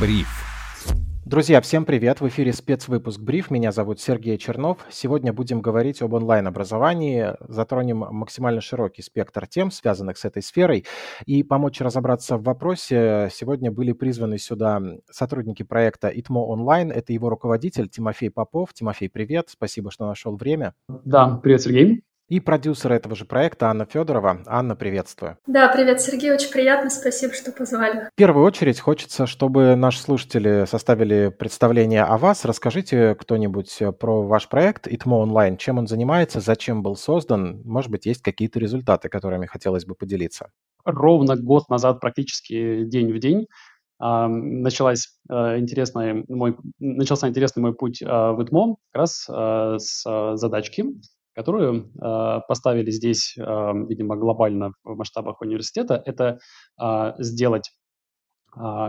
Бриф. Друзья, всем привет! В эфире спецвыпуск «Бриф». Меня зовут Сергей Чернов. Сегодня будем говорить об онлайн-образовании, затронем максимально широкий спектр тем, связанных с этой сферой. И помочь разобраться в вопросе сегодня были призваны сюда сотрудники проекта «ИТМО онлайн». Это его руководитель Тимофей Попов. Тимофей, привет! Спасибо, что нашел время. Да, привет, Сергей. И продюсер этого же проекта Анна Федорова. Анна, приветствую. Да, привет, Сергей, очень приятно, спасибо, что позвали. В первую очередь хочется, чтобы наши слушатели составили представление о вас. Расскажите кто-нибудь про ваш проект ИТМО онлайн, чем он занимается, зачем был создан, может быть, есть какие-то результаты, которыми хотелось бы поделиться. Ровно год назад, практически день в день, началась э, интересная мой, начался интересный мой путь э, в ИТМО как раз э, с задачки которую э, поставили здесь, э, видимо, глобально в масштабах университета, это э, сделать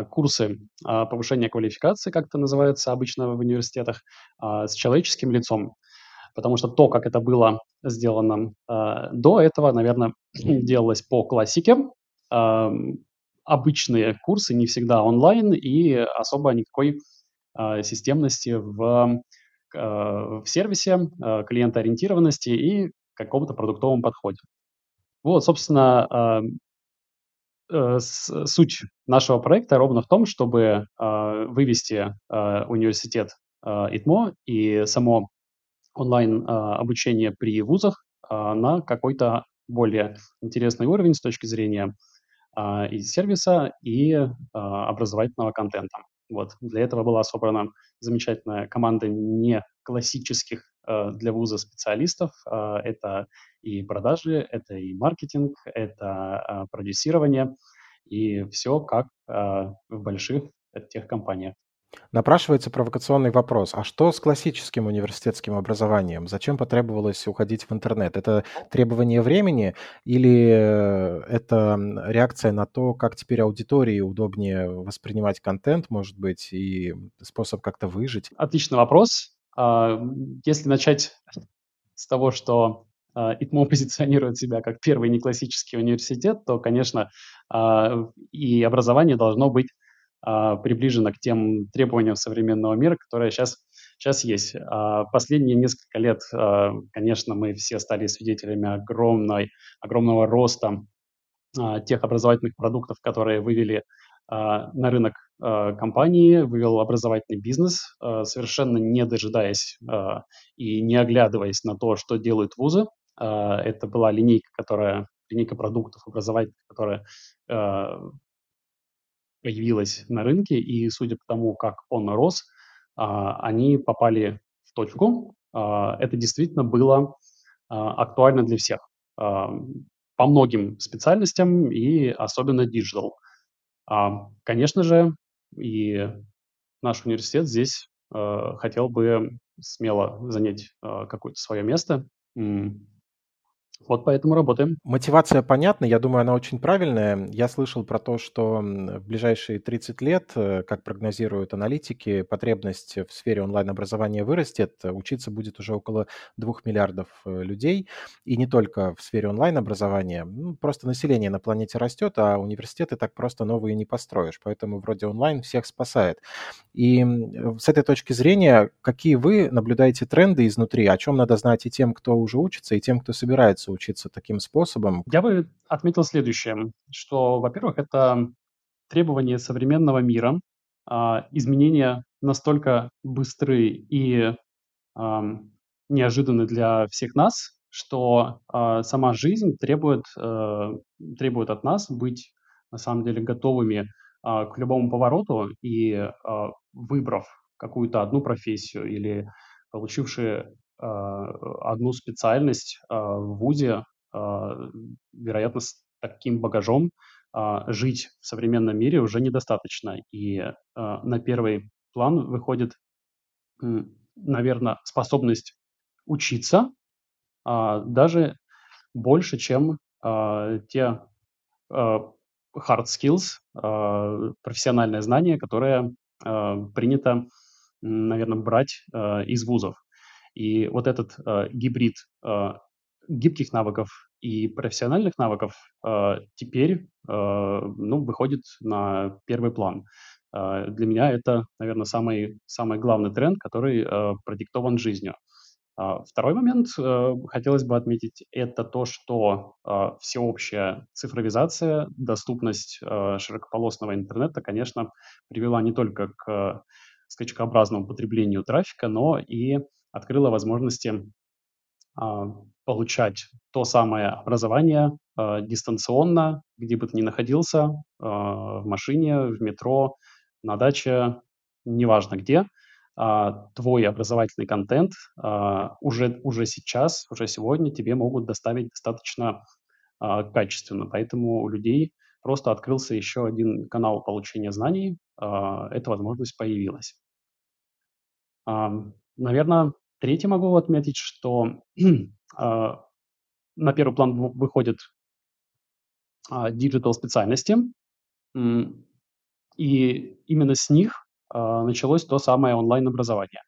курсы повышения квалификации, как это называется обычно в университетах, с человеческим лицом. Потому что то, как это было сделано до этого, наверное, делалось по классике. Обычные курсы не всегда онлайн и особо никакой системности в в сервисе, э, клиентоориентированности и каком-то продуктовом подходе. Вот, собственно, а, э, суть нашего проекта ровно в том, чтобы а, вывести а, университет ИТМО и само онлайн обучение при вузах на какой-то более интересный уровень с точки зрения и сервиса, и образовательного контента. Вот. Для этого была собрана замечательная команда не классических э, для вуза специалистов. Э, это и продажи, это и маркетинг, это э, продюсирование, и все как э, в больших тех компаниях. Напрашивается провокационный вопрос. А что с классическим университетским образованием? Зачем потребовалось уходить в интернет? Это требование времени или э, это реакция на то, как теперь аудитории удобнее воспринимать контент, может быть, и способ как-то выжить? Отличный вопрос. А, если начать с того, что а, ИТМО позиционирует себя как первый неклассический университет, то, конечно, а, и образование должно быть приближена к тем требованиям современного мира, которые сейчас, сейчас есть. А последние несколько лет, а, конечно, мы все стали свидетелями огромной, огромного роста тех образовательных продуктов, которые вывели на рынок компании, вывел образовательный бизнес, совершенно не дожидаясь и не оглядываясь на то, что делают вузы. Это была линейка, которая линейка продуктов образовательных, которая появилась на рынке, и судя по тому, как он рос, а, они попали в точку. А, это действительно было а, актуально для всех по многим специальностям и особенно digital. Конечно же, и наш университет здесь хотел бы смело занять какое-то свое место. Вот поэтому работаем. Мотивация понятна, я думаю, она очень правильная. Я слышал про то, что в ближайшие 30 лет, э, как прогнозируют аналитики, потребность в сфере онлайн-образования вырастет, учиться будет уже около 2 миллиардов э, людей, и не только в сфере онлайн-образования. Ну, просто население на планете растет, а университеты так просто новые не построишь, поэтому вроде онлайн всех спасает. И с этой точки зрения, какие вы наблюдаете тренды изнутри, о чем надо знать и тем, кто уже учится, и тем, кто собирается научиться учиться таким способом? Я бы отметил следующее, что, во-первых, это требования современного мира, а, изменения настолько быстры и неожиданны для всех нас, что а, сама жизнь требует, э, требует от нас быть на самом деле готовыми а, к любому повороту и выбрав какую-то одну профессию или получившие одну специальность а, в ВУЗе, а, вероятно, с таким багажом жить в современном мире уже недостаточно. И на первый план выходит, наверное, способность учиться даже больше, чем те hard skills, профессиональное знание, которое принято, наверное, брать из вузов. И вот этот э, гибрид э, гибких навыков и профессиональных навыков э, теперь э, ну, выходит на первый план. Для меня это, наверное, самый, самый главный тренд, который продиктован жизнью. А, второй момент, э, хотелось бы отметить, это то, что а, всеобщая цифровизация, доступность а, широкополосного интернета, конечно, привела не только к скачкообразному потреблению трафика, но и открыла возможности получать то самое образование дистанционно, где бы ты ни находился, в машине, в метро, на даче, неважно где – а, твой образовательный контент а, уже, уже сейчас, уже сегодня тебе могут доставить достаточно а, качественно. Поэтому у людей просто открылся еще один канал получения знаний, эта возможность появилась. Наверное, третье могу отметить, что на первый план выходят digital специальности, и именно с них а, началось то самое онлайн-образование.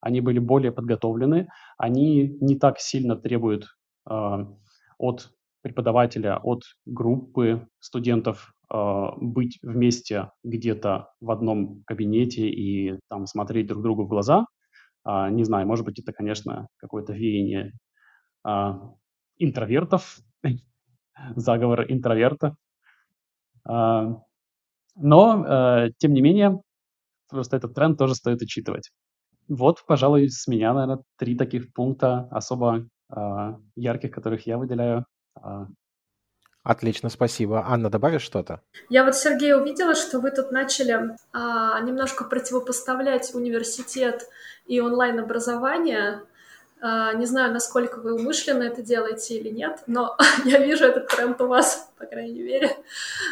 Они были более подготовлены, они не так сильно требуют а, от преподавателя, от группы студентов а, быть вместе где-то в одном кабинете и там смотреть друг другу в глаза. Не знаю, может быть, это, конечно, какое-то веяние интровертов, заговор интроверта. Но, тем не менее, Просто этот тренд тоже стоит учитывать. Вот, пожалуй, с меня, наверное, три таких пункта особо э, ярких, которых я выделяю. Э. Отлично, спасибо. Анна, добавишь что-то? Я вот, Сергей, увидела, что вы тут начали а, немножко противопоставлять университет и онлайн-образование. А, не знаю, насколько вы умышленно это делаете или нет, но я вижу этот тренд у вас, по крайней мере.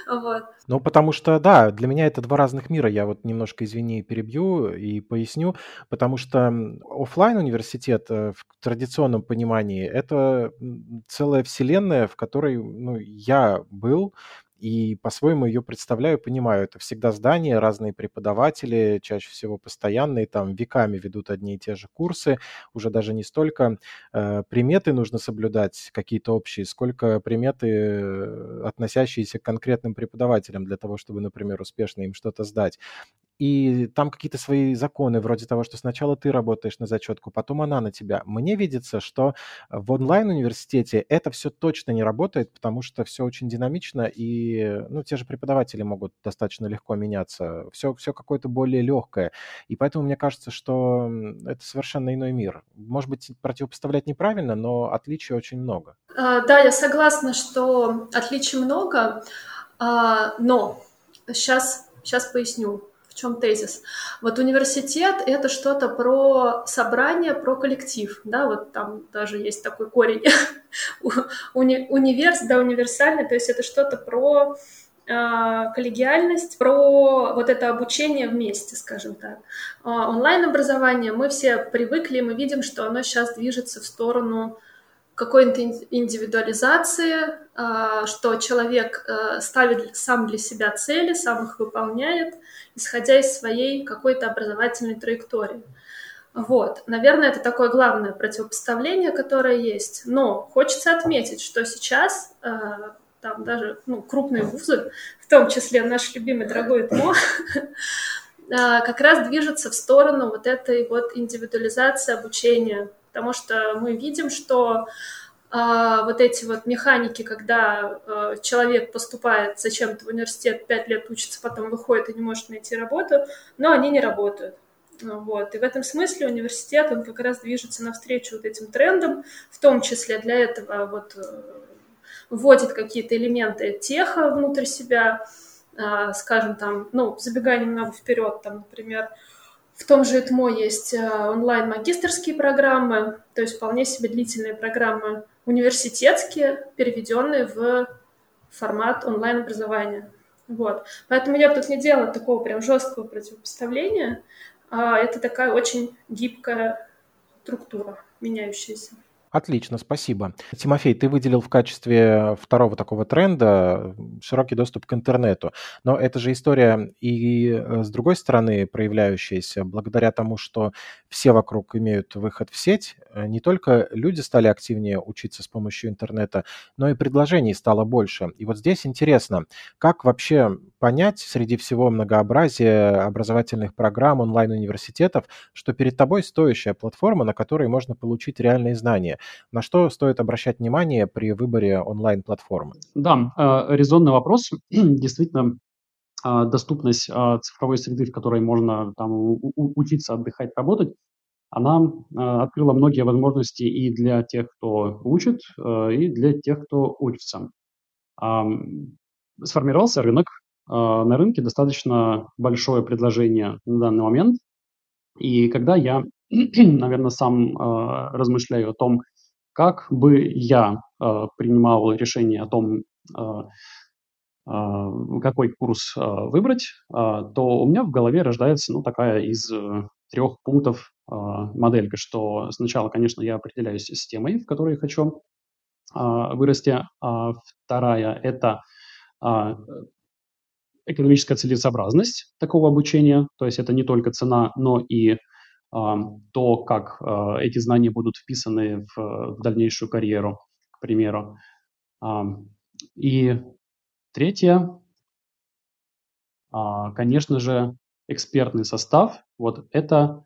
Вот. Ну, потому что, да, для меня это два разных мира. Я вот немножко, извини, перебью и поясню. Потому что офлайн университет э, в традиционном понимании это целая вселенная, в которой ну, я был, и по-своему ее представляю, понимаю. Это всегда здания, разные преподаватели, чаще всего постоянные, там веками ведут одни и те же курсы. Уже даже не столько э, приметы нужно соблюдать, какие-то общие, сколько приметы, э, относящиеся к конкретным преподавателям для того, чтобы, например, успешно им что-то сдать и там какие-то свои законы, вроде того, что сначала ты работаешь на зачетку, потом она на тебя. Мне видится, что в онлайн-университете это все точно не работает, потому что все очень динамично, и ну, те же преподаватели могут достаточно легко меняться. Все, все какое-то более легкое. И поэтому мне кажется, что это совершенно иной мир. Может быть, противопоставлять неправильно, но отличий очень много. А, да, я согласна, что отличий много, а, но сейчас, сейчас поясню чем тезис? Вот университет — это что-то про собрание, про коллектив, да, вот там даже есть такой корень. Уни, универс, да, универсальный, то есть это что-то про э, коллегиальность, про вот это обучение вместе, скажем так. Э, онлайн-образование, мы все привыкли, мы видим, что оно сейчас движется в сторону какой-то индивидуализации, а, что человек э, ставит сам для себя цели, сам их выполняет, исходя из своей какой-то образовательной траектории. Вот, наверное, это такое главное противопоставление, которое есть. Но хочется отметить, что сейчас э, там даже ну, крупные вузы, в том числе наш любимый дорогой ТМО, э, как раз движутся в сторону вот этой вот индивидуализации обучения потому что мы видим, что а, вот эти вот механики, когда а, человек поступает зачем-то в университет, пять лет учится, потом выходит и не может найти работу, но они не работают. Вот. И в этом смысле университет, он как раз движется навстречу вот этим трендам, в том числе для этого вот э, вводит какие-то элементы теха внутрь себя, а, скажем там, ну, забегая немного вперед, там, например, в том же ЭТМО есть э, онлайн-магистрские программы, то есть вполне себе длительные программы университетские, переведенные в формат онлайн-образования. Вот. Поэтому я бы тут не делала такого прям жесткого противопоставления. А это такая очень гибкая структура, меняющаяся. Отлично, спасибо. Тимофей, ты выделил в качестве второго такого тренда широкий доступ к интернету. Но это же история и э, с другой стороны проявляющаяся благодаря тому, что все вокруг имеют выход в сеть. Э, не только люди стали активнее учиться с помощью интернета, но и предложений стало больше. И вот здесь интересно, как вообще понять среди всего многообразия образовательных программ, онлайн-университетов, что перед тобой стоящая платформа, на которой можно получить реальные знания. На что стоит обращать внимание при выборе онлайн-платформы? Да, э, резонный вопрос. Действительно, э, доступность э, цифровой среды, в которой можно там учиться, отдыхать, работать, она открыла многие возможности и для тех, кто учит, и для тех, кто учится сформировался рынок. А, на рынке достаточно большое предложение на данный момент. И когда я, наверное, сам а, размышляю о том, как бы я а, принимал решение о том, какой курс выбрать, то у меня в голове рождается ну, такая из э, трех пунктов моделька, что сначала, конечно, я определяюсь с темой, в которой хочу вырасти. А вторая – это а, экономическая целесообразность такого обучения, то есть это не только цена, но и то, как а, эти знания будут вписаны в, в дальнейшую карьеру, к примеру. А, и третье, а, конечно же, экспертный состав. Вот это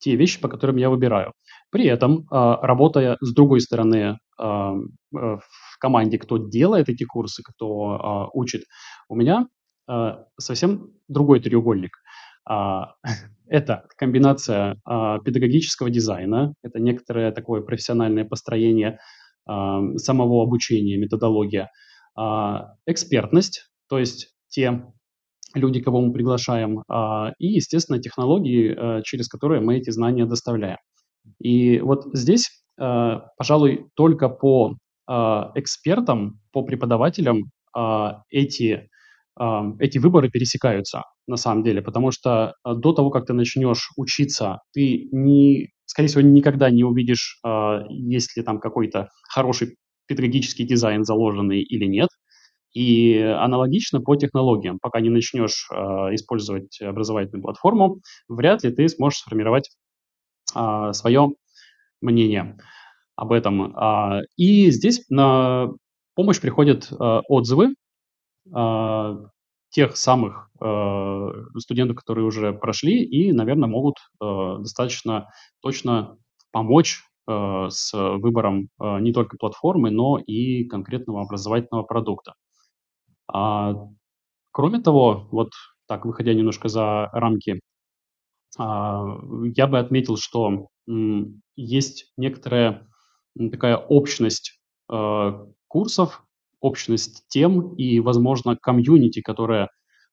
те вещи, по которым я выбираю. При этом, а, работая с другой стороны а, в команде, кто делает эти курсы, кто а, учит, у меня совсем другой треугольник. Это комбинация педагогического дизайна, это некоторое такое профессиональное построение самого обучения, методология, экспертность, то есть те люди, кого мы приглашаем, и, естественно, технологии, через которые мы эти знания доставляем. И вот здесь, пожалуй, только по экспертам, по преподавателям эти, эти выборы пересекаются на самом деле, потому что до того, как ты начнешь учиться, ты, не, скорее всего, никогда не увидишь, есть ли там какой-то хороший педагогический дизайн заложенный или нет. И аналогично по технологиям. Пока не начнешь э, использовать образовательную платформу, вряд ли ты сможешь сформировать а, свое мнение об этом. А, и здесь на помощь приходят а, отзывы тех самых студентов, которые уже прошли и, наверное, могут достаточно точно помочь с выбором не только платформы, но и конкретного образовательного продукта. Кроме того, вот так, выходя немножко за рамки а, я бы отметил, что есть некоторая такая общность а, курсов, общность тем и, возможно, комьюнити, которая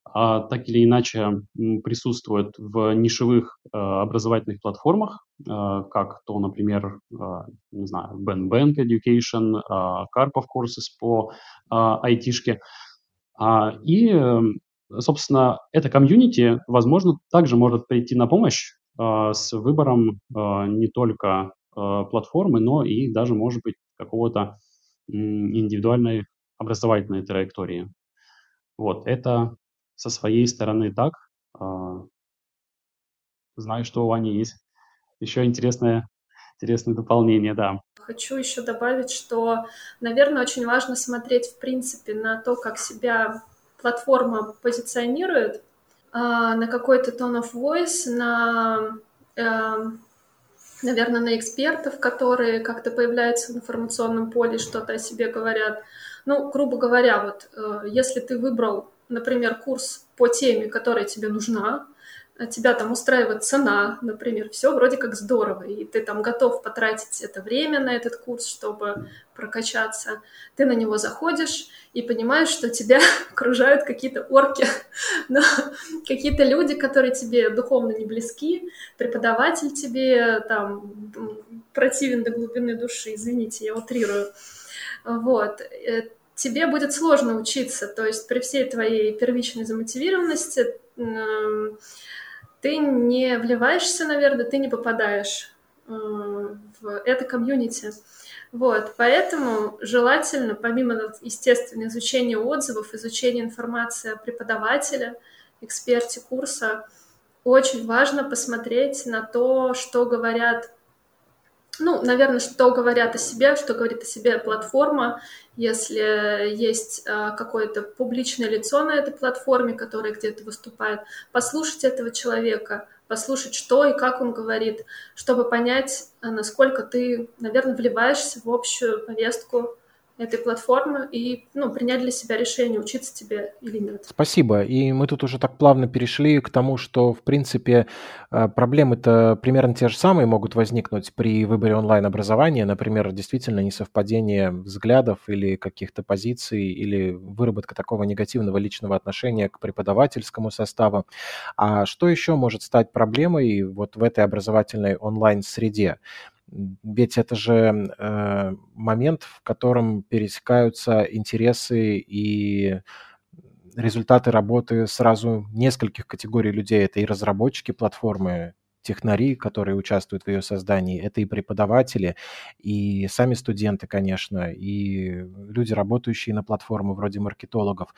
а, так или иначе присутствует в нишевых образовательных платформах, как то, например, не знаю, Ben Bank Education, Karpov Courses по айтишке. И эм, собственно, это комьюнити, возможно, также может прийти на помощь э, с выбором э, не только э, платформы, но и даже, может быть, какого-то индивидуальной образовательной траектории. Вот, это со своей стороны так. Э, знаю, что у Вани есть еще интересное, интересное дополнение, да. Хочу еще добавить, что, наверное, очень важно смотреть, в принципе, на то, как себя платформа позиционирует а, на какой-то tone of voice, на, э, наверное, на экспертов, которые как-то появляются в информационном поле, что-то о себе говорят. Ну, грубо говоря, вот э, если ты выбрал, например, курс по теме, которая тебе нужна, тебя там устраивает цена, например, все вроде как здорово, и ты там готов потратить это время на этот курс, чтобы прокачаться, ты на него заходишь и понимаешь, что тебя окружают какие-то орки, но какие-то люди, которые тебе духовно не близки, преподаватель тебе там противен до глубины души, извините, я утрирую. Вот. Тебе будет сложно учиться, то есть при всей твоей первичной замотивированности ты не вливаешься, наверное, ты не попадаешь э, в это комьюнити. Вот, поэтому желательно, помимо, естественно, изучения отзывов, изучения информации о преподавателе, эксперте курса, очень важно посмотреть на то, что говорят ну, наверное, что говорят о себе, что говорит о себе платформа, если есть э, какое-то публичное лицо на этой платформе, которое где-то выступает, послушать этого человека, послушать, что и как он говорит, чтобы понять, насколько ты, наверное, вливаешься в общую повестку этой платформы и ну, принять для себя решение, учиться тебе или нет. Спасибо. И мы тут уже так плавно перешли к тому, что, в принципе, э, проблемы-то примерно те же самые могут возникнуть при выборе онлайн-образования. Например, действительно несовпадение взглядов или каких-то позиций, или выработка такого негативного личного отношения к преподавательскому составу. А что еще может стать проблемой вот в этой образовательной онлайн-среде? Ведь это же э, момент, в котором пересекаются интересы и результаты работы сразу нескольких категорий людей. Это и разработчики платформы, технари, которые участвуют в ее создании, это и преподаватели, и сами студенты, конечно, и люди, работающие на платформу, вроде маркетологов.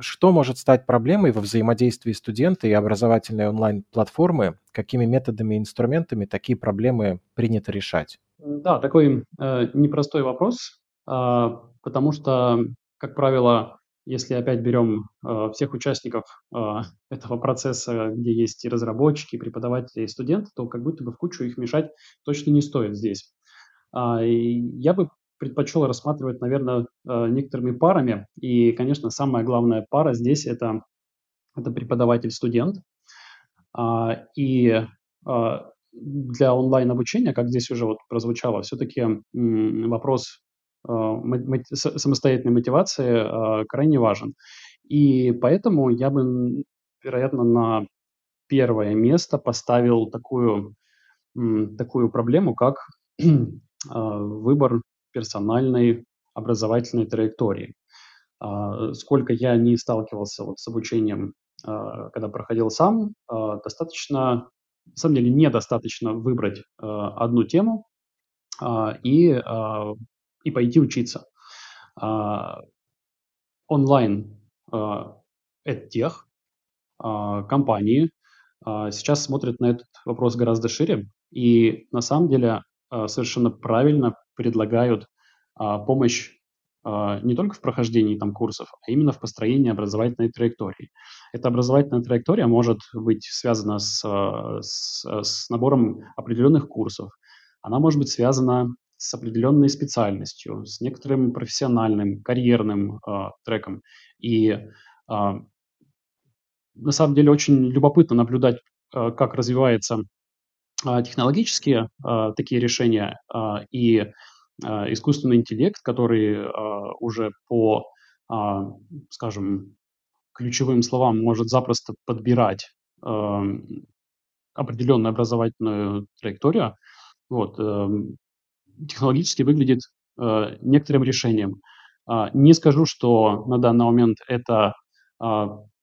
Что может стать проблемой во взаимодействии студента и образовательной онлайн-платформы? Какими методами и инструментами такие проблемы принято решать? Да, такой э, непростой вопрос, э, потому что, как правило, если опять берем э, всех участников э, этого процесса, где есть и разработчики, и преподаватели, и студенты, то как будто бы в кучу их мешать точно не стоит здесь. Э, я бы предпочел рассматривать, наверное, э, некоторыми парами. И, конечно, самая главная пара здесь это, это преподаватель-студент. А, и а, для онлайн-обучения, как здесь уже вот прозвучало, все-таки вопрос а, самостоятельной мотивации крайне важен. И поэтому я бы, вероятно, на первое место поставил такую, такую проблему, как выбор персональной образовательной траектории. А, сколько я не сталкивался вот с обучением, а, когда проходил сам, а, достаточно, на самом деле, недостаточно выбрать одну тему и, и пойти учиться. Онлайн тех компании сейчас смотрят на этот вопрос гораздо шире, и на самом деле совершенно правильно предлагают а, помощь а, не только в прохождении там курсов, а именно в построении образовательной траектории. Эта образовательная траектория может быть связана с, а, с, с набором определенных курсов, она может быть связана с определенной специальностью, с некоторым профессиональным, карьерным э, треком. И э, на самом деле очень любопытно наблюдать, э, как развивается технологические э, такие решения э, и а, искусственный интеллект, который а, уже по, а, скажем, ключевым словам может запросто подбирать определенную образовательную траекторию, вот, эм, технологически выглядит некоторым решением. Не скажу, что на данный момент это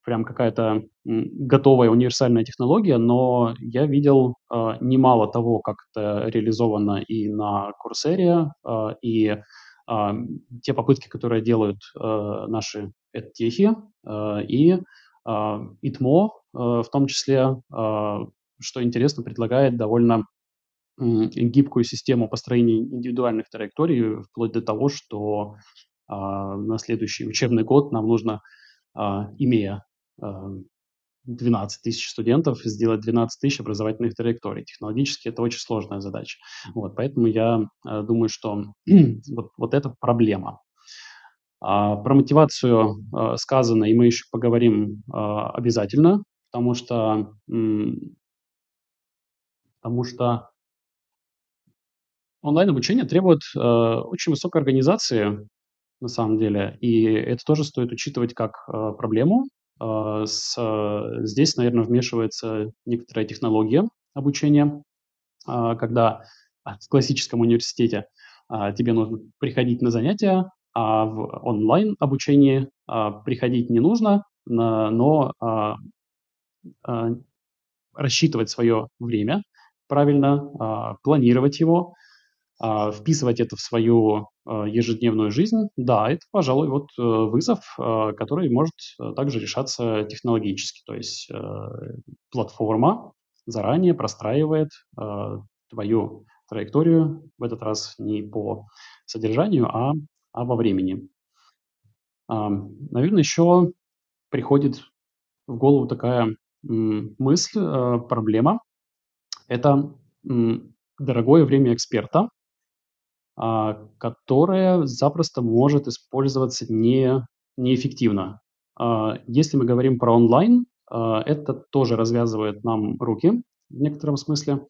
прям какая-то готовая универсальная технология, но я видел э, немало того, как это реализовано и на Coursera, э, и э, те попытки, которые делают э, наши эдтехи, э, и э, ИТМО э, в том числе, э, что интересно, предлагает довольно э, гибкую систему построения индивидуальных траекторий, вплоть до того, что э, на следующий учебный год нам нужно, э, имея 12 тысяч студентов, сделать 12 тысяч образовательных траекторий. Технологически это очень сложная задача. Вот, поэтому я э, думаю, что вот, вот это проблема. А, про мотивацию э, сказано, и мы еще поговорим э, обязательно, потому что, потому что онлайн-обучение требует э, очень высокой организации, на самом деле, и это тоже стоит учитывать как э, проблему, а, с, э, здесь, наверное, вмешивается некоторая технология обучения, а, когда в классическом университете а, тебе нужно приходить на занятия, а в онлайн обучении приходить не нужно, но рассчитывать свое время правильно, планировать его, а, вписывать это в свою а, ежедневную жизнь, да, это, пожалуй, вот э, вызов, а, который может э, также решаться технологически. То есть э, платформа заранее простраивает твою траекторию, в этот раз не по содержанию, а, а во времени. А, наверное, еще приходит в голову такая мысль, э, проблема. Это дорогое время эксперта, а, которое запросто может использоваться не, неэффективно. А, если мы говорим про онлайн, а, это тоже развязывает нам руки в некотором смысле,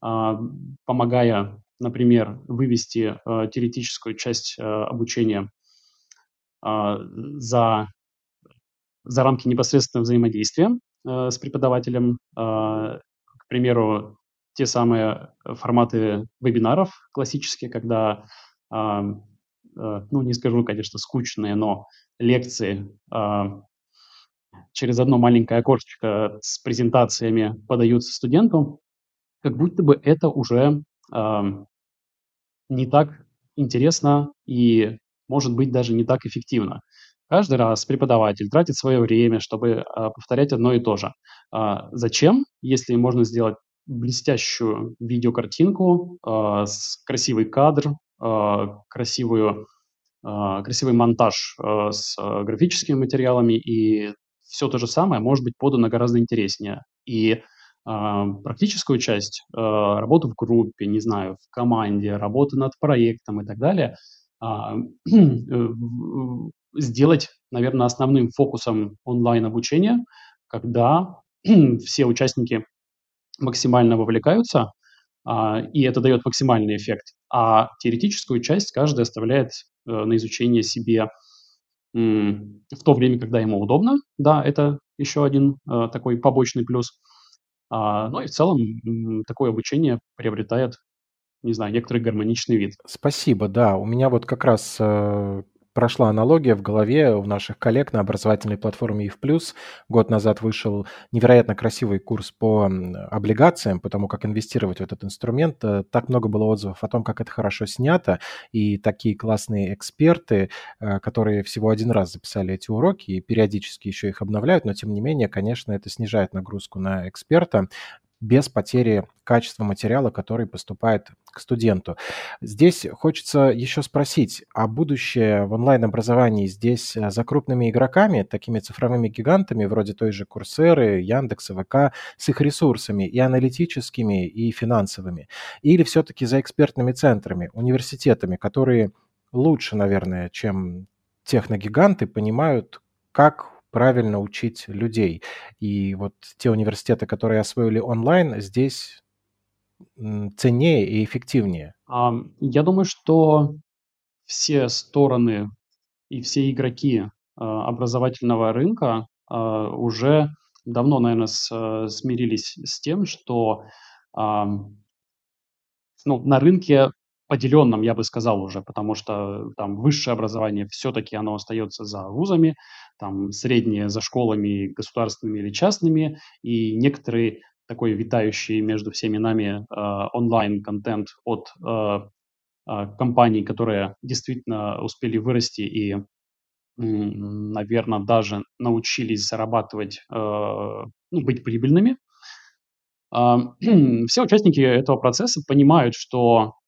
помогая, например, вывести теоретическую часть обучения за, за рамки непосредственного взаимодействия с преподавателем. К примеру, те самые форматы вебинаров классические, когда, а, ну, не скажу, конечно, скучные, но лекции а, через одно маленькое окошечко с презентациями подаются студенту, как будто бы это уже не так интересно и, может быть, даже не так эффективно. Каждый раз преподаватель тратит свое время, чтобы а, повторять одно и то же. А, зачем, если можно сделать блестящую видеокартинку, а, с красивый кадр, а, красивую, а, красивый монтаж а, с а, графическими материалами, и все то же самое может быть подано гораздо интереснее. И практическую часть, работу в группе, не знаю, в команде, работу над проектом и так далее, э, сделать, наверное, основным фокусом онлайн-обучения, когда все участники максимально вовлекаются, а, и это дает максимальный эффект. А теоретическую часть каждый оставляет э, на изучение себе в то время, когда ему удобно. Да, это еще один э, такой побочный плюс. А, ну и в целом такое обучение приобретает, не знаю, некоторый гармоничный вид. Спасибо, да. У меня вот как раз э, прошла аналогия в голове у наших коллег на образовательной платформе EF+. Год назад вышел невероятно красивый курс по облигациям, потому как инвестировать в этот инструмент. Э, так много было отзывов о том, как это хорошо снято, и такие классные эксперты, э, которые всего один раз записали эти уроки и периодически еще их обновляют, но тем не менее, конечно, это снижает нагрузку на эксперта без потери качества материала, который поступает к студенту. Здесь хочется еще спросить, а будущее в онлайн-образовании здесь э, за крупными игроками, такими цифровыми гигантами, вроде той же Курсеры, Яндекса, ВК, с их ресурсами и аналитическими, и финансовыми? Или все-таки за экспертными центрами, университетами, которые лучше, наверное, чем техногиганты, понимают, как правильно учить людей. И вот те университеты, которые освоили онлайн, здесь ценнее и эффективнее. Я думаю, что все стороны и все игроки а, образовательного рынка а, уже давно, наверное, смирились с тем, что ну, на рынке поделенном, я бы сказал уже, потому что там высшее образование все-таки оно остается за вузами, там среднее за школами государственными или частными, и некоторые такой витающий между всеми нами э, онлайн-контент от э, э, компаний, которые действительно успели вырасти и, наверное, даже научились зарабатывать, э, ну, быть прибыльными. Э, все участники этого процесса понимают, что э,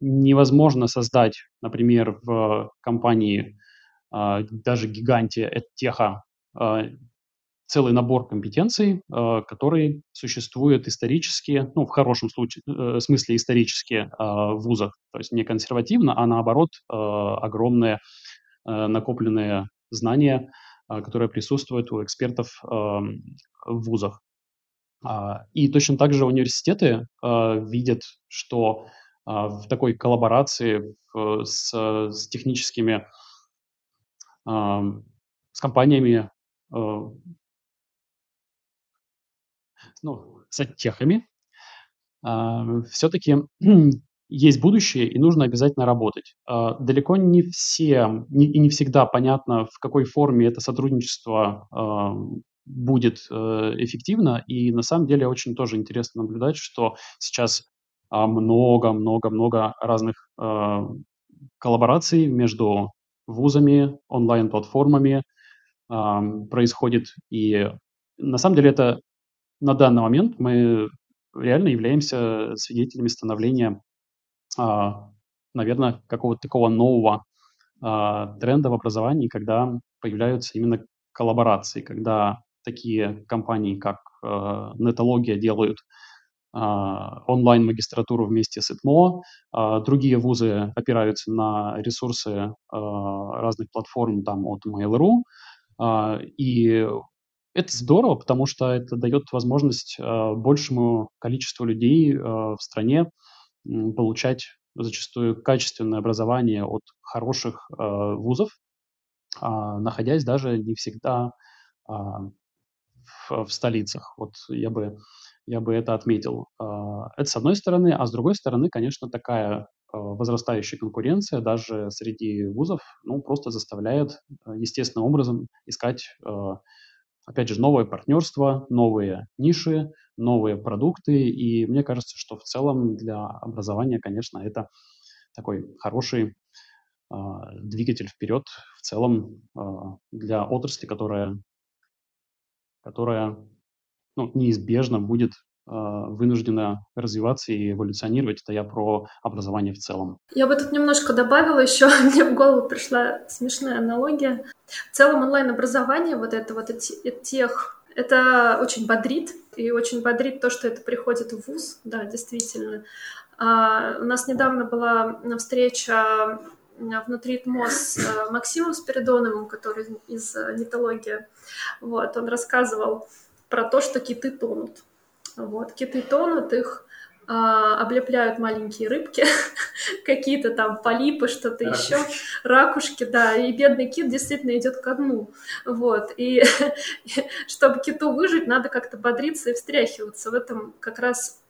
невозможно создать, например, в компании э, даже гиганте теха целый набор компетенций, который существует исторически, ну, в хорошем случае, э, смысле исторически в вузах. То есть не консервативно, а наоборот огромные накопленные знания, которые присутствуют у экспертов в вузах. А, и точно так же университеты видят, что в такой коллаборации с, с техническими, с компаниями ну, с техами, а, все-таки есть будущее и нужно обязательно работать. А, далеко не все и не всегда понятно, в какой форме это сотрудничество а, будет э, эффективно. И на самом деле очень тоже интересно наблюдать, что сейчас много-много-много разных коллабораций между вузами, онлайн-платформами происходит. И на самом деле это на данный момент мы реально являемся свидетелями становления, а, наверное, какого-то такого нового а, тренда в образовании, когда появляются именно коллаборации, когда такие компании, как э, Нетология, делают а, онлайн-магистратуру вместе с ИТМО. А, другие вузы опираются на ресурсы а, разных платформ там, от Mail.ru. И это здорово, потому что это дает возможность большему количеству людей в стране получать зачастую качественное образование от хороших вузов, находясь даже не всегда в столицах. Вот я бы я бы это отметил. А, это с одной стороны, а с другой стороны, конечно, такая а, возрастающая конкуренция даже среди вузов, ну, просто заставляет а, естественным образом искать, опять же, новое партнерство, новые ниши, новые продукты. И мне кажется, что в целом для образования, конечно, это такой хороший двигатель вперед в целом для отрасли, которая, которая ну, неизбежно будет а, вынуждена развиваться и эволюционировать. Это я про образование в целом. Я бы тут немножко добавила еще, мне в голову пришла смешная аналогия. В целом онлайн-образование, вот это вот тех, это очень бодрит, и очень бодрит то, что это приходит в ВУЗ, да, действительно. А, у нас недавно была встреча внутри ТМО с э, Максимом Спиридоновым, который из нетологии. Вот, он рассказывал, про то, что киты тонут. Вот, киты тонут, их а, облепляют маленькие рыбки, какие-то там полипы, что-то еще, ракушки, да, и бедный кит действительно идет ко дну, вот, и чтобы киту выжить, надо как-то бодриться и встряхиваться, в этом как раз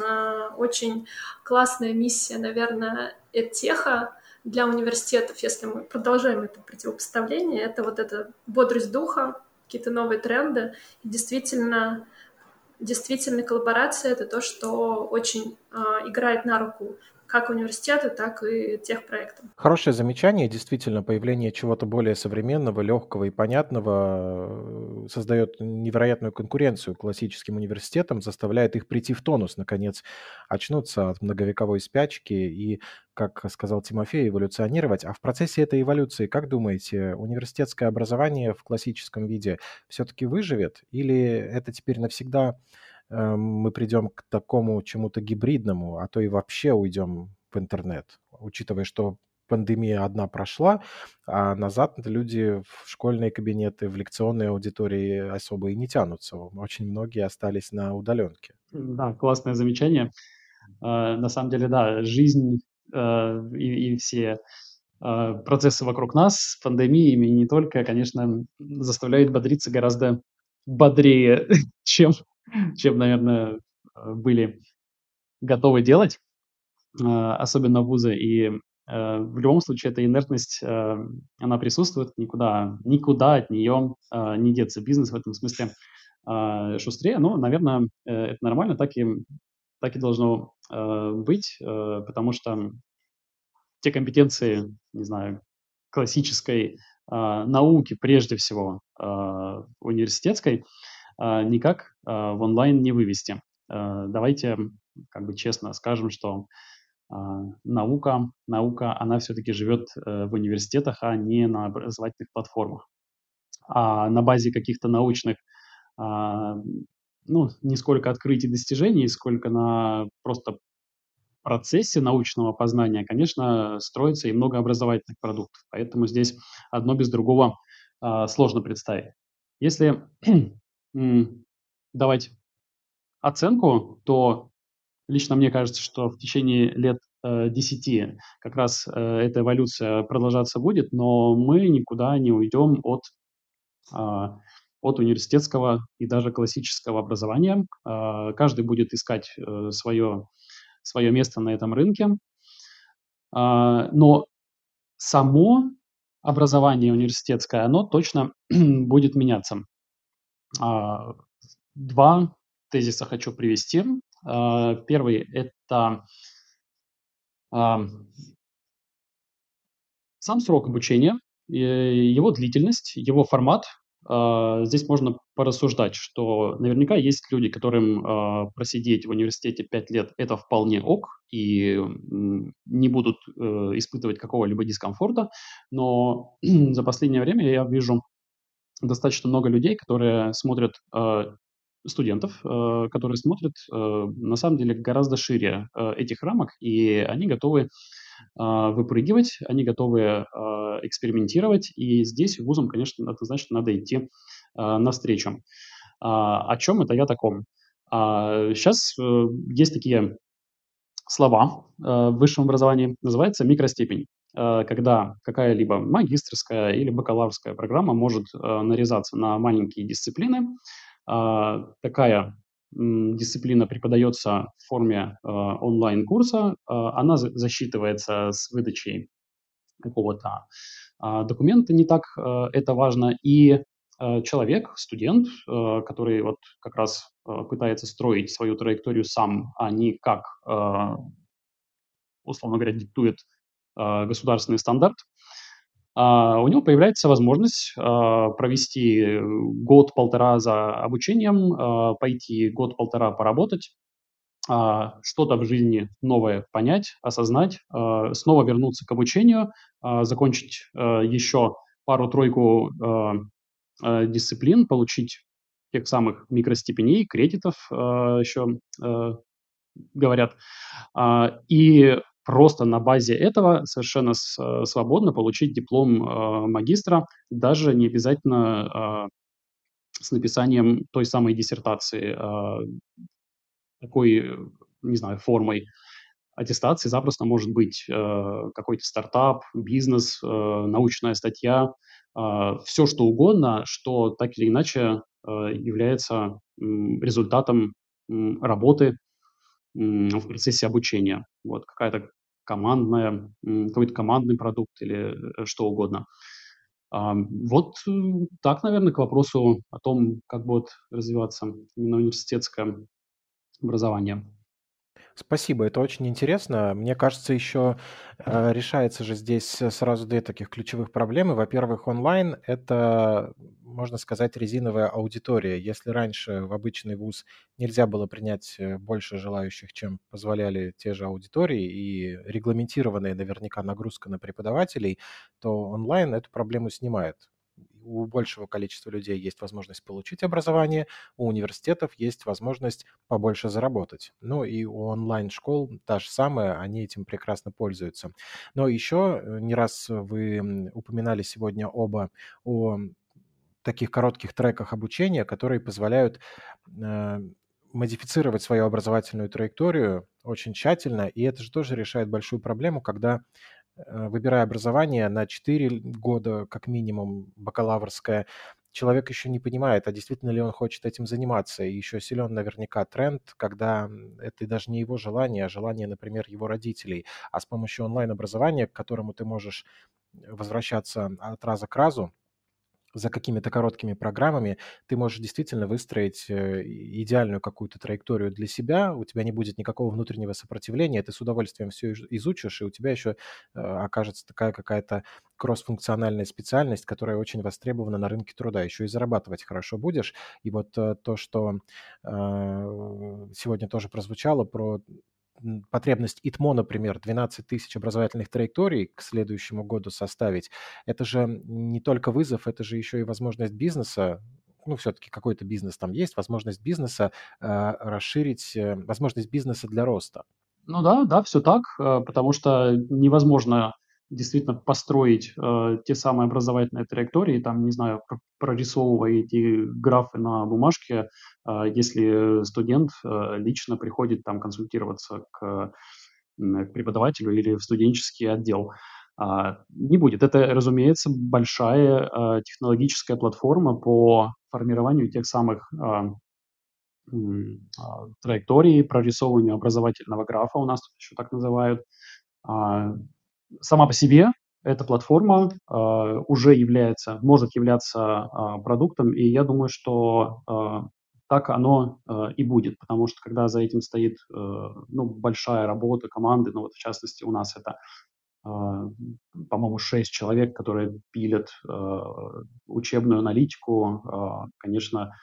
а, очень классная миссия, наверное, Эдтеха для университетов, если мы продолжаем это противопоставление, это вот эта бодрость духа, какие-то новые тренды. И действительно, действительно коллаборация — это то, что очень э, играет на руку как университету, так и тех проектам. Хорошее замечание. Действительно, появление чего-то более современного, легкого и понятного э, создает невероятную конкуренцию классическим университетам, заставляет их прийти в тонус, наконец, очнуться от многовековой спячки и, как сказал Тимофей, эволюционировать. А в процессе этой эволюции, как думаете, университетское образование в классическом виде все-таки выживет? Или это теперь навсегда мы придем к такому чему-то гибридному, а то и вообще уйдем в интернет, учитывая, что пандемия одна прошла, а назад люди в школьные кабинеты, в лекционные аудитории особо и не тянутся. Очень многие остались на удаленке. Да, классное замечание. Э, на самом деле, да, жизнь э, и, и все э, процессы вокруг нас пандемиями и не только, конечно, заставляют бодриться гораздо бодрее, чем чем, наверное, э, были готовы делать, э, особенно вузы. И э, в любом случае эта инертность, она присутствует, никуда, никуда от нее не деться. Бизнес в этом смысле шустрее, но, наверное, это нормально, так и, так и должно быть, потому что те компетенции, не знаю, классической науки, прежде всего университетской, никак а, в онлайн не вывести. А, давайте как бы честно скажем, что наука, наука, она все-таки живет э, в университетах, а не на образовательных платформах. А на базе каких-то научных, ну, не сколько открытий достижений, сколько на просто процессе научного познания, конечно, строится и много образовательных продуктов. Поэтому здесь одно без другого сложно представить. Если давать оценку, то лично мне кажется, что в течение лет э, 10 как раз э, эта эволюция продолжаться будет, но мы никуда не уйдем от, э, от университетского и даже классического образования. Э, каждый будет искать э, свое, свое место на этом рынке. Э, но само образование университетское, оно точно будет меняться. А, два тезиса хочу привести. А, первый – это а, сам срок обучения, его длительность, его формат. э, здесь можно порассуждать, что наверняка есть люди, которым просидеть в университете 5 лет это вполне ок, и не будут э, испытывать какого-либо дискомфорта, но за последнее время я вижу достаточно много людей, которые смотрят э, студентов, э, которые смотрят э, на самом деле гораздо шире этих рамок, и они готовы а, выпрыгивать, они готовы а, экспериментировать, и здесь вузам, конечно, это значит, надо идти а, навстречу. О чем это я таком? Сейчас э, есть такие слова в высшем образовании, называется микростепень когда какая-либо магистрская или бакалаврская программа может нарезаться на маленькие дисциплины. Такая дисциплина преподается в форме э, онлайн-курса, э, она за- засчитывается с выдачей какого-то э, документа, не так э, это важно, и э, человек, студент, э, который вот как раз э, пытается строить свою траекторию сам, а не как, э, условно говоря, диктует э, государственный стандарт, а, у него появляется возможность а, провести год-полтора за обучением, а, пойти год-полтора поработать, что-то в жизни новое понять, осознать, снова вернуться к обучению, закончить еще пару-тройку дисциплин, получить тех самых микростепеней, кредитов еще говорят, и просто на базе этого совершенно э, свободно получить диплом э, магистра, даже не обязательно э, с написанием той самой диссертации, э, такой, не знаю, формой. Аттестации запросто может быть э, какой-то стартап, бизнес, научная статья, э, все что угодно, что так или иначе является результатом работы в процессе обучения. Вот какая-то командная, какой-то командный продукт или э, что угодно. Вот э, так, наверное, к вопросу о том, как будет развиваться именно университетское образование. Спасибо, это очень интересно. Мне кажется, еще э, решается же здесь сразу две таких ключевых проблемы. Во-первых, онлайн — это, можно сказать, резиновая аудитория. Если раньше в обычный вуз нельзя было принять э, больше желающих, чем позволяли те же аудитории, и регламентированная наверняка нагрузка на преподавателей, то онлайн эту проблему снимает у большего количества людей есть возможность получить образование, у университетов есть возможность побольше заработать. Ну и у онлайн-школ та же самая, они этим прекрасно пользуются. Но еще э, не раз вы упоминали сегодня оба о таких коротких треках обучения, которые позволяют э, модифицировать свою образовательную траекторию очень тщательно, и это же тоже решает большую проблему, когда выбирая образование на 4 года, как минимум, бакалаврское, человек еще не понимает, а действительно ли он хочет этим заниматься. И еще силен наверняка тренд, когда это даже не его желание, а желание, например, его родителей. А с помощью онлайн-образования, к которому ты можешь возвращаться от раза к разу, за какими-то короткими программами ты можешь действительно выстроить э, идеальную какую-то траекторию для себя, у тебя не будет никакого внутреннего сопротивления, ты с удовольствием все изучишь, и у тебя еще э, окажется такая какая-то кроссфункциональная специальность, которая очень востребована на рынке труда. Еще и зарабатывать хорошо будешь. И вот э, то, что сегодня тоже прозвучало про потребность ИТМО, например, 12 тысяч образовательных траекторий к следующему году составить, это же не только вызов, это же еще и возможность бизнеса, ну, все-таки какой-то бизнес там есть, возможность бизнеса э, расширить, э, возможность бизнеса для роста. Ну да, да, все так, э, потому что невозможно действительно построить э, те самые образовательные траектории, там, не знаю, прорисовывая эти графы на бумажке, э, если студент э, лично приходит там консультироваться к, к преподавателю или в студенческий отдел. Э, не будет. Это, разумеется, большая э, технологическая платформа по формированию тех самых э, траекторий, прорисовыванию образовательного графа, у нас тут еще так называют, сама по себе эта платформа э, уже является, может являться э, продуктом, и я думаю, что э, так оно э, и будет, потому что когда за этим стоит э, ну, большая работа команды, ну вот в частности у нас это по-моему, шесть человек, которые пилят учебную аналитику. Конечно,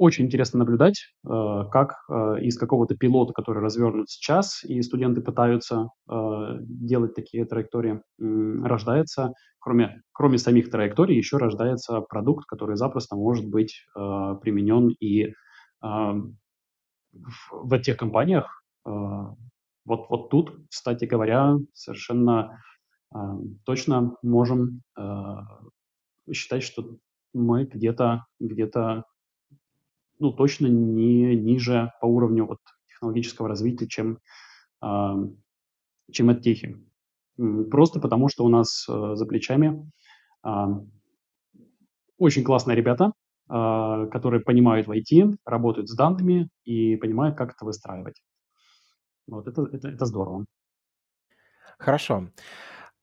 очень интересно наблюдать, как из какого-то пилота, который развернут сейчас, и студенты пытаются делать такие траектории, рождается, кроме, кроме самих траекторий, еще рождается продукт, который запросто может быть применен и в тех компаниях, вот, вот тут, кстати говоря, совершенно э, точно можем э, считать, что мы где-то, где-то, ну, точно не ниже по уровню вот, технологического развития, чем, э, чем от Просто потому, что у нас э, за плечами э, очень классные ребята, э, которые понимают в IT, работают с данными и понимают, как это выстраивать. Вот это, это, это здорово. Хорошо.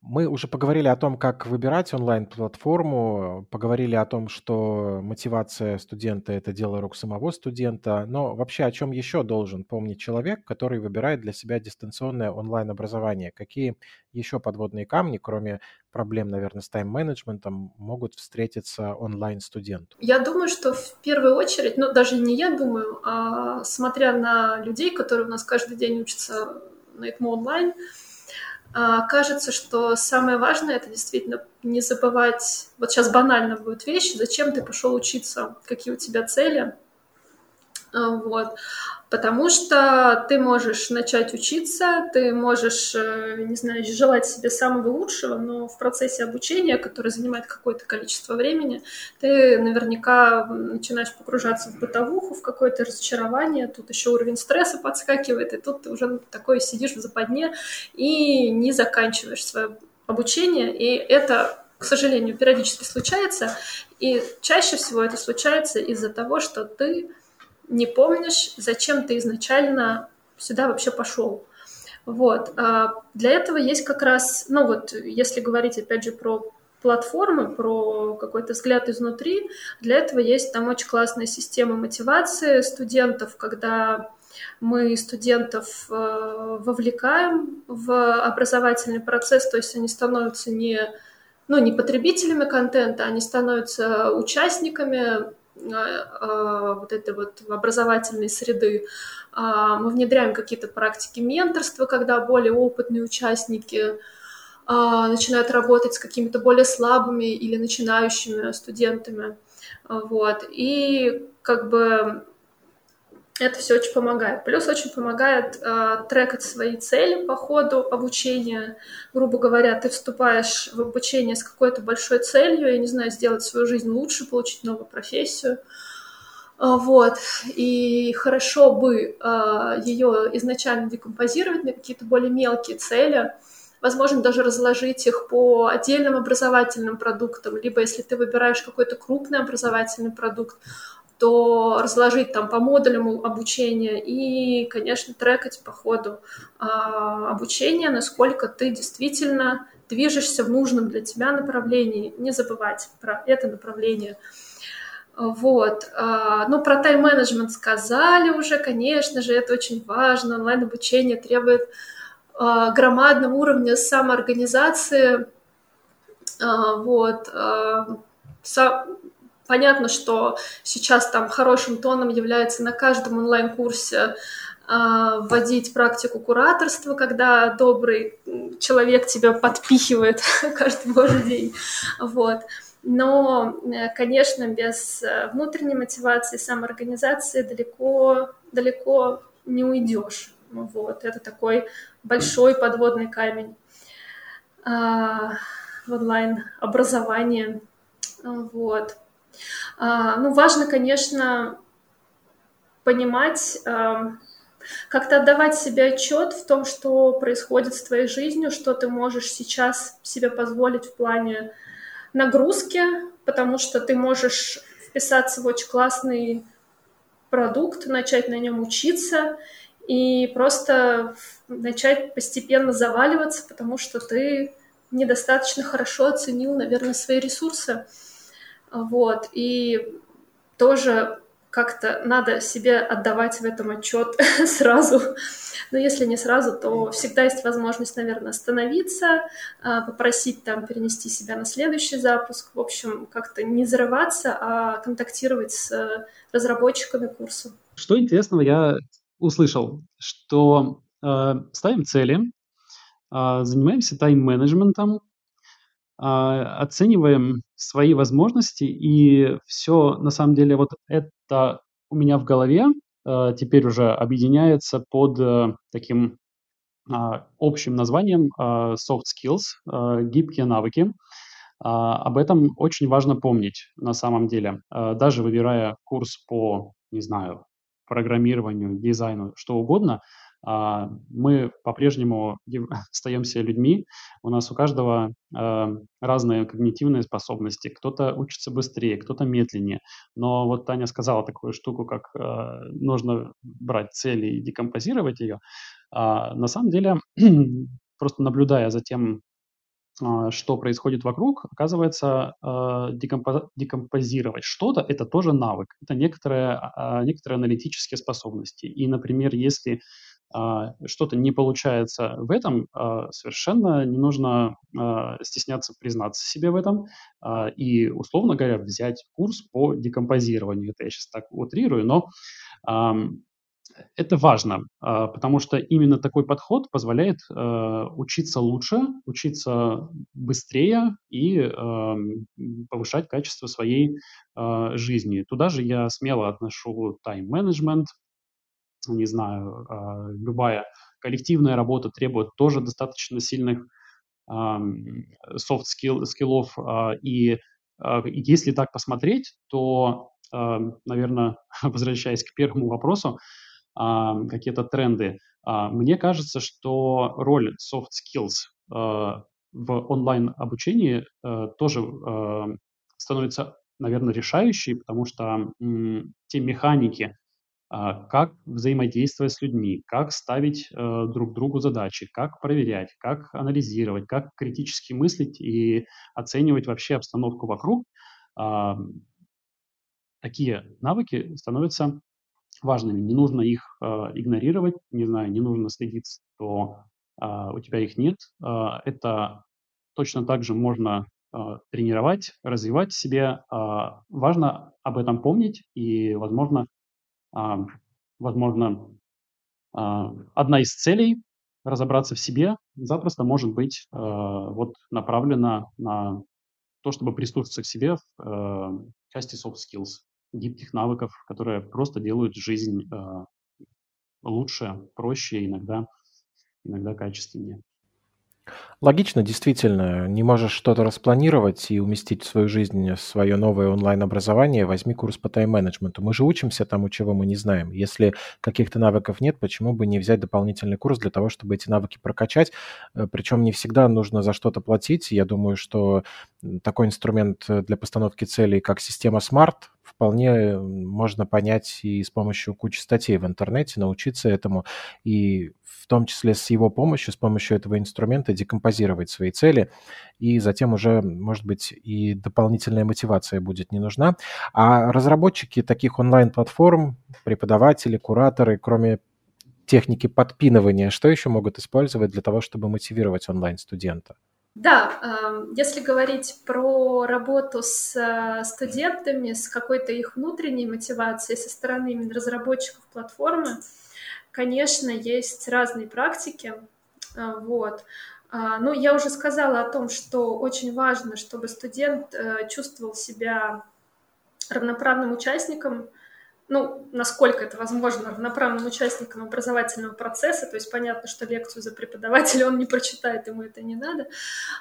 Мы уже поговорили о том, как выбирать онлайн-платформу, поговорили о том, что мотивация студента– это дело рук самого студента, но вообще о чем еще должен помнить человек, который выбирает для себя дистанционное онлайн-образование? Какие еще подводные камни, кроме проблем, наверное, с тайм-менеджментом, могут встретиться онлайн-студенту? Я думаю, что в первую очередь, ну даже не я думаю, а смотря на людей, которые у нас каждый день учатся на ИКМО онлайн, кажется, что самое важное это действительно не забывать, вот сейчас банально будет вещь, зачем ты пошел учиться, какие у тебя цели, а, вот. Потому что ты можешь начать учиться, ты можешь, э, не знаю, желать себе самого лучшего, но в процессе обучения, который занимает какое-то количество времени, ты наверняка начинаешь погружаться в бытовуху, в какое-то разочарование, тут еще уровень стресса подскакивает, и тут ты уже такой сидишь в западне и не заканчиваешь свое обучение, и это к сожалению, периодически случается, и чаще всего это случается из-за того, что ты не помнишь, зачем ты изначально сюда вообще пошел. Вот. А для этого есть как раз, ну вот, если говорить опять же про платформы, про какой-то взгляд изнутри, для этого есть там очень классная система мотивации студентов, когда мы студентов э, вовлекаем в образовательный процесс, то есть они становятся не, ну, не потребителями контента, они становятся участниками вот этой вот образовательной среды. А, мы внедряем какие-то практики менторства, когда более опытные участники а, начинают работать с какими-то более слабыми или начинающими студентами. Вот. И как бы это все очень помогает. Плюс очень помогает э, трекать свои цели по ходу обучения. Грубо говоря, ты вступаешь в обучение с какой-то большой целью, я не знаю, сделать свою жизнь лучше, получить новую профессию. Э, вот. И хорошо бы э, ее изначально декомпозировать на какие-то более мелкие цели, возможно, даже разложить их по отдельным образовательным продуктам, либо если ты выбираешь какой-то крупный образовательный продукт, то разложить там по модулям обучения и, конечно, трекать по ходу а, обучения, насколько ты действительно движешься в нужном для тебя направлении. Не забывать про это направление. Вот. А, ну, про тайм-менеджмент сказали уже, конечно же, это очень важно. Онлайн-обучение требует а, громадного уровня самоорганизации. Вот. Понятно, что сейчас там хорошим тоном является на каждом онлайн-курсе а, вводить практику кураторства, когда добрый человек тебя подпихивает каждый божий день. Вот. Но, э, конечно, без э, внутренней мотивации, самоорганизации далеко, далеко не уйдешь. Вот. Это такой большой подводный камень а, в онлайн-образовании. Вот. А, ну, важно, конечно, понимать, а, как-то отдавать себе отчет в том, что происходит с твоей жизнью, что ты можешь сейчас себе позволить в плане нагрузки, потому что ты можешь вписаться в очень классный продукт, начать на нем учиться и просто начать постепенно заваливаться, потому что ты недостаточно хорошо оценил, наверное, свои ресурсы. Вот. И тоже как-то надо себе отдавать в этом отчет сразу. Но если не сразу, то всегда есть возможность, наверное, остановиться, а, попросить там перенести себя на следующий запуск. В общем, как-то не взрываться, а контактировать с разработчиками курса. Что интересного я услышал, что э, ставим цели, э, занимаемся тайм-менеджментом, оцениваем свои возможности, и все, на самом деле, вот это у меня в голове а, теперь уже объединяется под э, таким а, общим названием soft skills, гибкие навыки. Об этом очень важно помнить на самом деле. Даже выбирая курс по, не знаю, программированию, дизайну, что угодно – а, мы по-прежнему остаемся людьми, у нас у каждого а, разные когнитивные способности, кто-то учится быстрее, кто-то медленнее, но вот Таня сказала такую штуку, как а, нужно брать цели и декомпозировать ее, на самом деле, просто наблюдая за тем, что происходит вокруг, оказывается, декомпозировать что-то – это тоже навык, это некоторые, некоторые аналитические способности. И, например, если а, что-то не получается в этом, а, совершенно не нужно а, стесняться признаться себе в этом и, условно говоря, взять курс по декомпозированию. Это я сейчас так утрирую, но это важно, потому что именно такой подход позволяет учиться лучше, учиться быстрее и повышать качество своей жизни. Туда же я смело отношу тайм-менеджмент, не знаю, а, любая коллективная работа требует тоже достаточно сильных софт скиллов. А, и если так посмотреть, то, наверное, возвращаясь к первому вопросу, какие-то тренды, а, мне кажется, что роль soft skills в онлайн-обучении тоже становится, наверное, решающей, потому что те механики, а, как взаимодействовать с людьми, как ставить э, друг другу задачи, как проверять, как анализировать, как критически мыслить и оценивать вообще обстановку вокруг. А, такие навыки становятся важными. Не нужно их э, игнорировать, не знаю, не нужно следить, что э, у тебя их нет. Это точно так же можно э, тренировать, развивать себе. Важно об этом помнить и, возможно, а, возможно, а, одна из целей разобраться в себе запросто может быть а, вот направлена на то, чтобы прислушаться к себе в части soft skills, гибких навыков, которые просто делают жизнь лучше, проще, иногда, иногда качественнее. Логично, действительно. Не можешь что-то распланировать и уместить в свою жизнь свое новое онлайн-образование, возьми курс по тайм-менеджменту. Мы же учимся тому, чего мы не знаем. Если каких-то навыков нет, почему бы не взять дополнительный курс для того, чтобы эти навыки прокачать? Э, Причем не всегда нужно за что-то платить. Я думаю, что такой инструмент для постановки целей, как система SMART, вполне можно понять и с помощью кучи статей в интернете, научиться этому, и в том числе с его помощью, с помощью этого инструмента декомпозировать свои цели, и затем уже, может быть, и дополнительная мотивация будет не нужна. А разработчики таких онлайн-платформ, преподаватели, кураторы, кроме техники подпинывания, что еще могут использовать для того, чтобы мотивировать онлайн-студента? Да, если говорить про работу с э, студентами, с какой-то их внутренней мотивацией со стороны именно разработчиков платформы, конечно, есть разные практики. А, вот. А, ну, я уже сказала о том, что очень важно, чтобы студент э, чувствовал себя равноправным участником ну, насколько это возможно, равноправным участником образовательного процесса, то есть понятно, что лекцию за преподавателя он не прочитает, ему это не надо,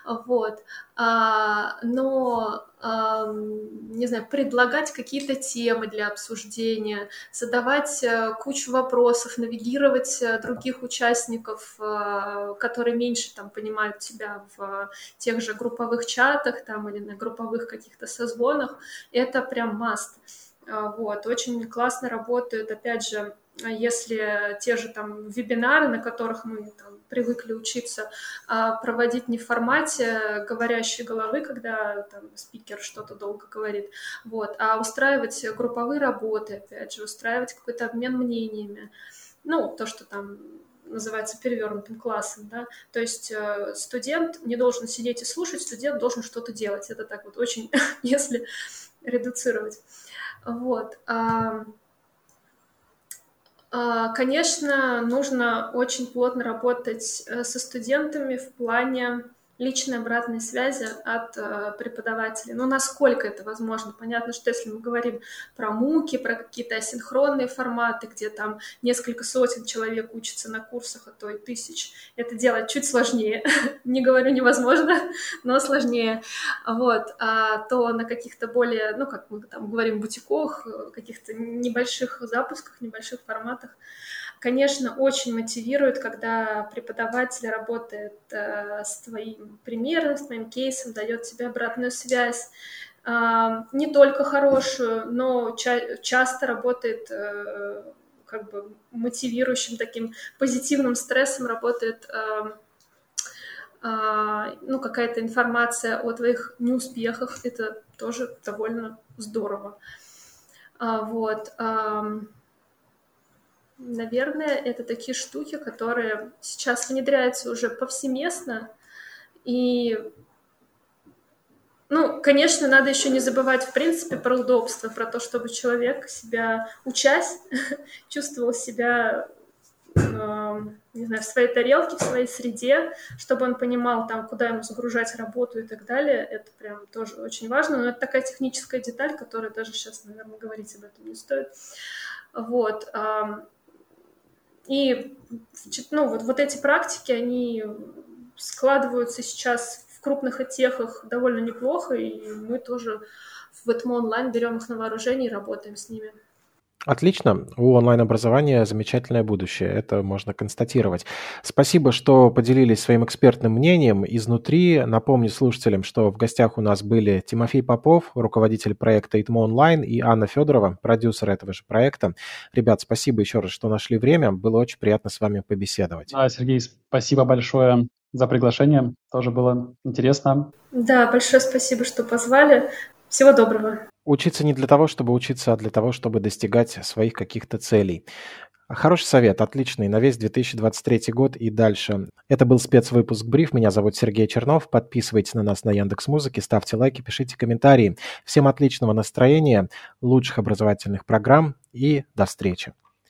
вот, а, но, а, не знаю, предлагать какие-то темы для обсуждения, задавать а, кучу вопросов, навигировать а, других участников, а, которые меньше там понимают тебя в тех же групповых чатах там или на групповых каких-то созвонах, это прям маст. Вот, очень классно работают, опять же, если те же там вебинары, на которых мы там, привыкли учиться, проводить не в формате говорящей головы, когда там спикер что-то долго говорит, вот, а устраивать групповые работы, опять же, устраивать какой-то обмен мнениями, ну, то, что там называется перевернутым классом, да, то есть э, студент не должен сидеть и слушать, студент должен что-то делать, это так вот очень, если редуцировать, вот. А, конечно, нужно очень плотно работать э, со студентами в плане личной обратной связи от э, преподавателей. Ну, насколько это возможно? Понятно, что если мы говорим про муки, про какие-то асинхронные форматы, где там несколько сотен человек учатся на курсах, а то и тысяч, это делать чуть сложнее. Не говорю невозможно, но сложнее. Вот. А то на каких-то более, ну, как мы там говорим, бутиках, каких-то небольших запусках, небольших форматах, Конечно, очень мотивирует, когда преподаватель работает э, с твоим примером, с твоим кейсом, дает тебе обратную связь, э, не только хорошую, но ча- часто работает э, как бы мотивирующим таким позитивным стрессом, работает э, э, ну, какая-то информация о твоих неуспехах, это тоже довольно здорово. А, вот. Наверное, это такие штуки, которые сейчас внедряются уже повсеместно. И, ну, конечно, надо еще не забывать, в принципе, про удобство, про то, чтобы человек себя, учась, чувствовал себя э, не знаю, в своей тарелке, в своей среде, чтобы он понимал, там, куда ему загружать работу и так далее. Это прям тоже очень важно. Но это такая техническая деталь, которая даже сейчас, наверное, говорить об этом не стоит. Вот. И ну, вот, вот эти практики, они складываются сейчас в крупных отехах довольно неплохо, и мы тоже в этом онлайн берем их на вооружение и работаем с ними. Отлично. У онлайн-образования замечательное будущее. Это можно констатировать. Спасибо, что поделились своим экспертным мнением изнутри. Напомню слушателям, что в гостях у нас были Тимофей Попов, руководитель проекта ИТМО онлайн, и Анна Федорова, продюсер этого же проекта. Ребят, спасибо еще раз, что нашли время. Было очень приятно с вами побеседовать. Да, Сергей, спасибо большое за приглашение. Тоже было интересно. Да, большое спасибо, что позвали. Всего доброго. Учиться не для того, чтобы учиться, а для того, чтобы достигать своих каких-то целей. Хороший совет, отличный, на весь 2023 год и дальше. Это был спецвыпуск «Бриф». Меня зовут Сергей Чернов. Подписывайтесь на нас на Яндекс Музыке, ставьте лайки, пишите комментарии. Всем отличного настроения, лучших образовательных программ и до встречи.